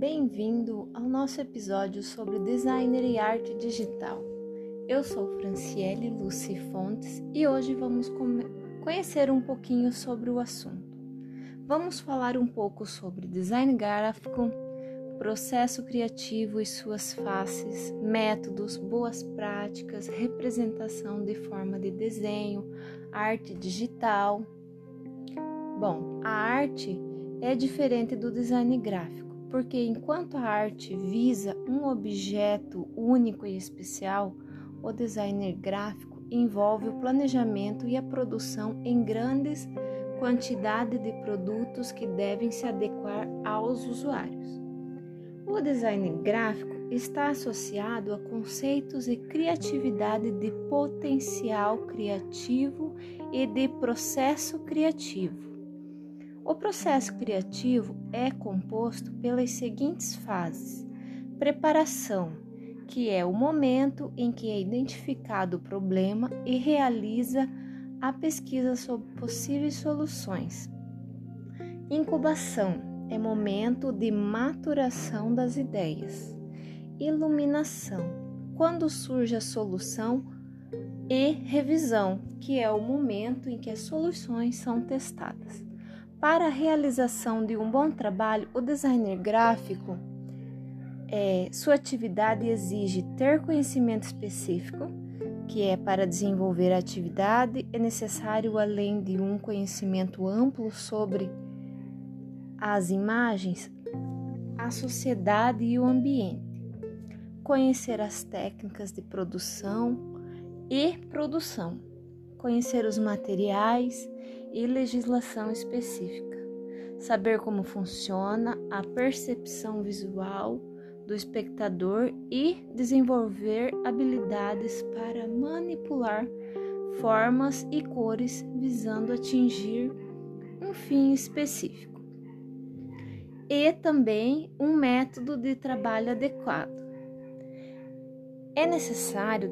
Bem-vindo ao nosso episódio sobre designer e arte digital. Eu sou Franciele Lucy Fontes e hoje vamos conhecer um pouquinho sobre o assunto. Vamos falar um pouco sobre design gráfico, processo criativo e suas faces, métodos, boas práticas, representação de forma de desenho, arte digital. Bom, a arte é diferente do design gráfico porque enquanto a arte visa um objeto único e especial, o designer gráfico envolve o planejamento e a produção em grandes quantidades de produtos que devem se adequar aos usuários. O design gráfico está associado a conceitos de criatividade de potencial criativo e de processo criativo. O processo criativo é composto pelas seguintes fases: preparação, que é o momento em que é identificado o problema e realiza a pesquisa sobre possíveis soluções. Incubação é momento de maturação das ideias. Iluminação, quando surge a solução, e revisão, que é o momento em que as soluções são testadas. Para a realização de um bom trabalho, o designer gráfico, é, sua atividade exige ter conhecimento específico, que é para desenvolver a atividade, é necessário, além de um conhecimento amplo sobre as imagens, a sociedade e o ambiente, conhecer as técnicas de produção e produção, conhecer os materiais e legislação específica, saber como funciona a percepção visual do espectador e desenvolver habilidades para manipular formas e cores visando atingir um fim específico. E também um método de trabalho adequado. É necessário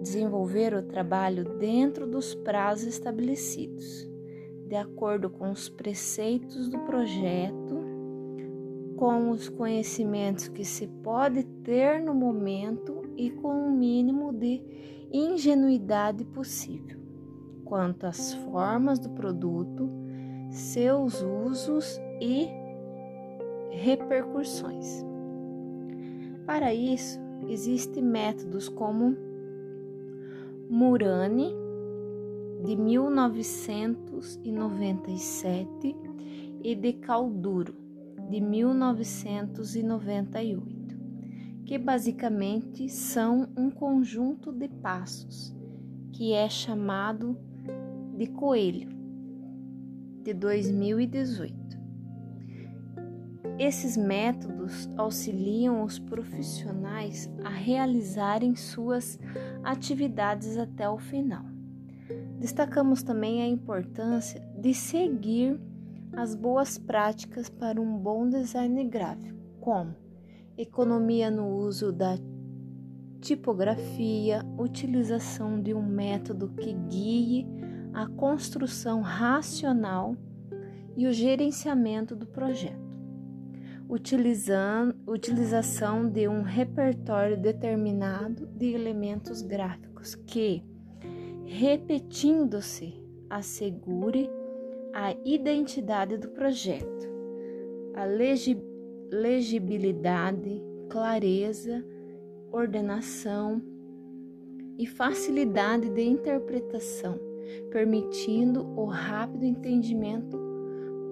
desenvolver o trabalho dentro dos prazos estabelecidos de acordo com os preceitos do projeto, com os conhecimentos que se pode ter no momento e com o mínimo de ingenuidade possível quanto às formas do produto, seus usos e repercussões. Para isso, existem métodos como Murani, de 1997 e de Calduro, de 1998, que basicamente são um conjunto de passos que é chamado de Coelho, de 2018. Esses métodos auxiliam os profissionais a realizarem suas atividades até o final. Destacamos também a importância de seguir as boas práticas para um bom design gráfico, como economia no uso da tipografia, utilização de um método que guie a construção racional e o gerenciamento do projeto, utilizando, utilização de um repertório determinado de elementos gráficos que repetindo-se, assegure a identidade do projeto, a legibilidade, clareza, ordenação e facilidade de interpretação, permitindo o rápido entendimento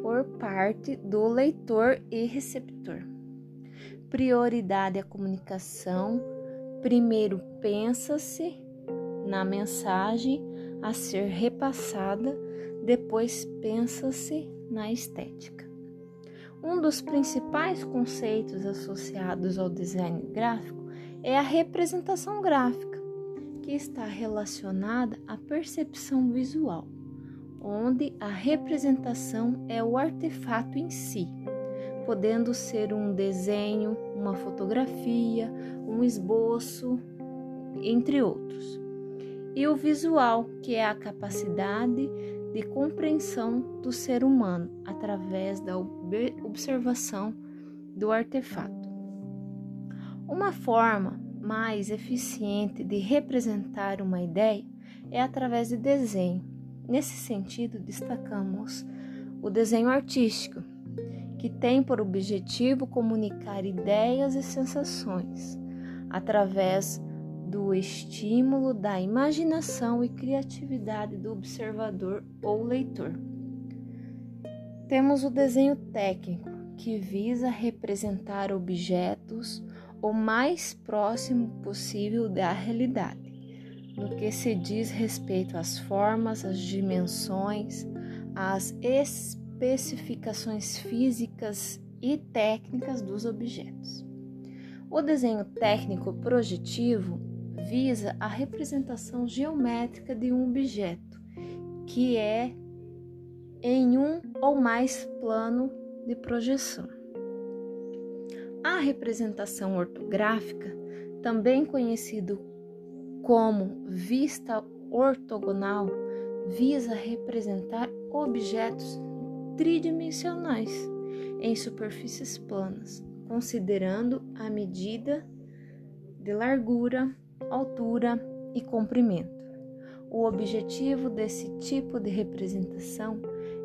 por parte do leitor e receptor. Prioridade à comunicação. Primeiro pensa-se na mensagem a ser repassada, depois pensa-se na estética. Um dos principais conceitos associados ao design gráfico é a representação gráfica, que está relacionada à percepção visual, onde a representação é o artefato em si, podendo ser um desenho, uma fotografia, um esboço, entre outros e o visual, que é a capacidade de compreensão do ser humano através da observação do artefato. Uma forma mais eficiente de representar uma ideia é através de desenho. Nesse sentido, destacamos o desenho artístico, que tem por objetivo comunicar ideias e sensações através do estímulo da imaginação e criatividade do observador ou leitor. Temos o desenho técnico, que visa representar objetos o mais próximo possível da realidade, no que se diz respeito às formas, às dimensões, às especificações físicas e técnicas dos objetos. O desenho técnico projetivo visa a representação geométrica de um objeto, que é em um ou mais plano de projeção. A representação ortográfica, também conhecido como vista ortogonal, visa representar objetos tridimensionais em superfícies planas, considerando a medida de largura, altura e comprimento. O objetivo desse tipo de representação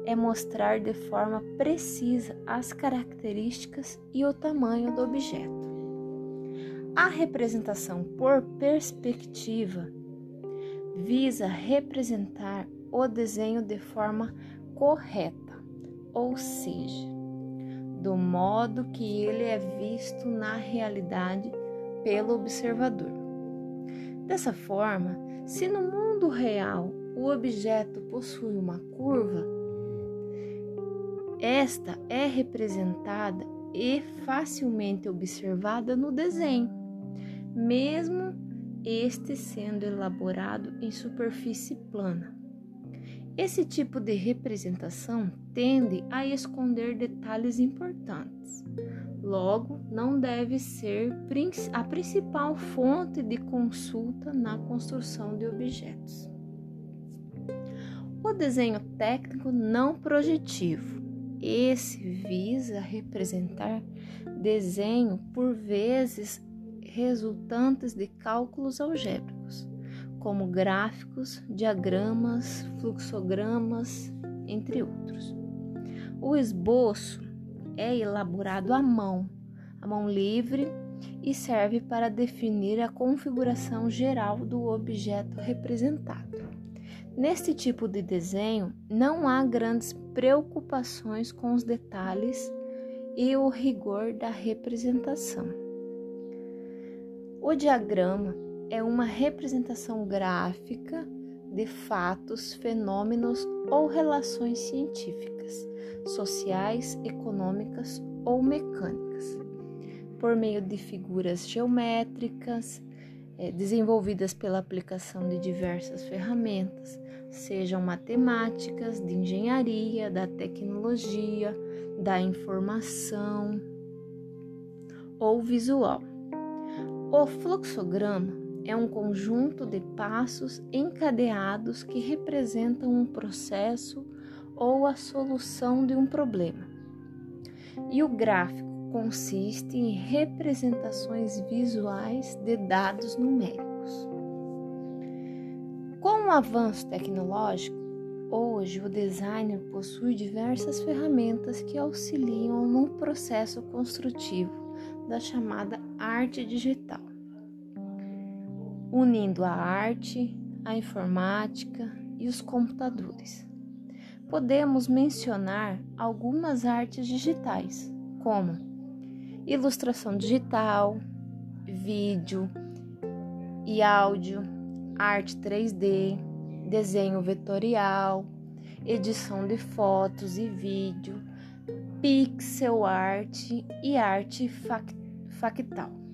é mostrar de forma precisa as características e o tamanho do objeto. A representação por perspectiva visa representar o desenho de forma correta, ou seja, do modo que ele é visto na realidade pelo observador. Dessa forma, se no mundo real o objeto possui uma curva, esta é representada e facilmente observada no desenho, mesmo este sendo elaborado em superfície plana. Esse tipo de representação tende a esconder detalhes importantes. Logo, não deve ser a principal fonte de consulta na construção de objetos. O desenho técnico não projetivo esse visa representar desenho por vezes resultantes de cálculos algébricos, como gráficos, diagramas, fluxogramas, entre outros. O esboço é elaborado à mão, à mão livre, e serve para definir a configuração geral do objeto representado. Neste tipo de desenho, não há grandes preocupações com os detalhes e o rigor da representação. O diagrama é uma representação gráfica de fatos, fenômenos ou relações científicas, sociais, econômicas ou mecânicas, por meio de figuras geométricas, é, desenvolvidas pela aplicação de diversas ferramentas, sejam matemáticas, de engenharia, da tecnologia, da informação ou visual. O fluxograma é um conjunto de passos encadeados que representam um processo ou a solução de um problema. E o gráfico consiste em representações visuais de dados numéricos. Com o avanço tecnológico, hoje o designer possui diversas ferramentas que auxiliam no processo construtivo da chamada arte digital, unindo a arte, a informática e os computadores. Podemos mencionar algumas artes digitais, como ilustração digital, vídeo e áudio arte 3D, desenho vetorial, edição de fotos e vídeo, pixel art e arte factal.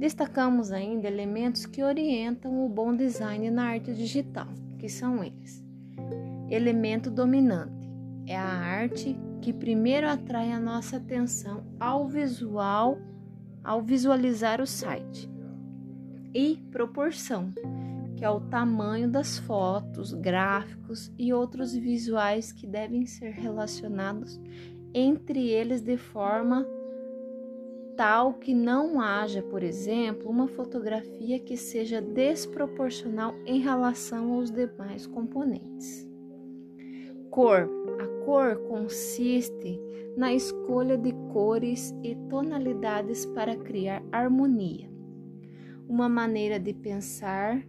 Destacamos ainda elementos que orientam o bom design na arte digital, que são eles: elemento dominante é a arte que primeiro atrai a nossa atenção ao visual, ao visualizar o site. E proporção, que é o tamanho das fotos, gráficos e outros visuais que devem ser relacionados entre eles de forma tal que não haja, por exemplo, uma fotografia que seja desproporcional em relação aos demais componentes. Cor. A cor consiste na escolha de cores e tonalidades para criar harmonia. Uma maneira de pensar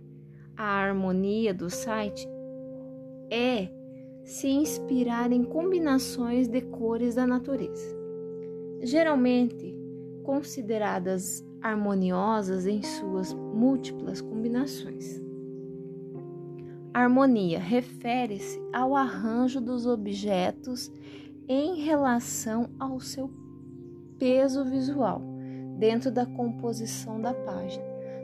a harmonia do site é se inspirar em combinações de cores da natureza, geralmente consideradas harmoniosas em suas múltiplas combinações. Harmonia refere-se ao arranjo dos objetos em relação ao seu peso visual dentro da composição da página.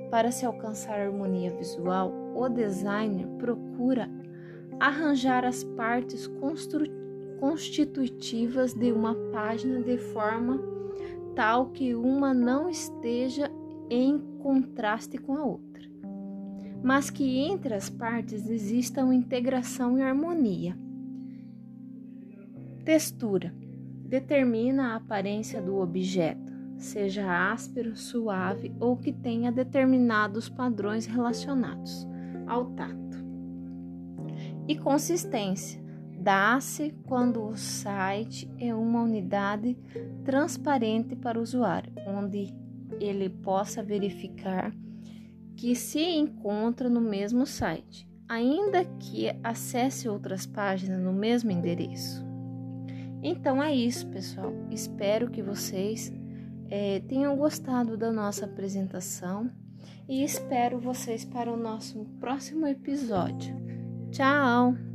Para se alcançar harmonia visual, o designer procura arranjar as partes constitutivas de uma página de forma tal que uma não esteja em contraste com a outra, mas que entre as partes exista uma integração e harmonia. Textura determina a aparência do objeto, seja áspero, suave ou que tenha determinados padrões relacionados ao tato e consistência. Dá-se quando o site é uma unidade transparente para o usuário, onde ele possa verificar que se encontra no mesmo site, ainda que acesse outras páginas no mesmo endereço. Então é isso, pessoal. Espero que vocês é, tenham gostado da nossa apresentação e espero vocês para o nosso próximo episódio. Tchau!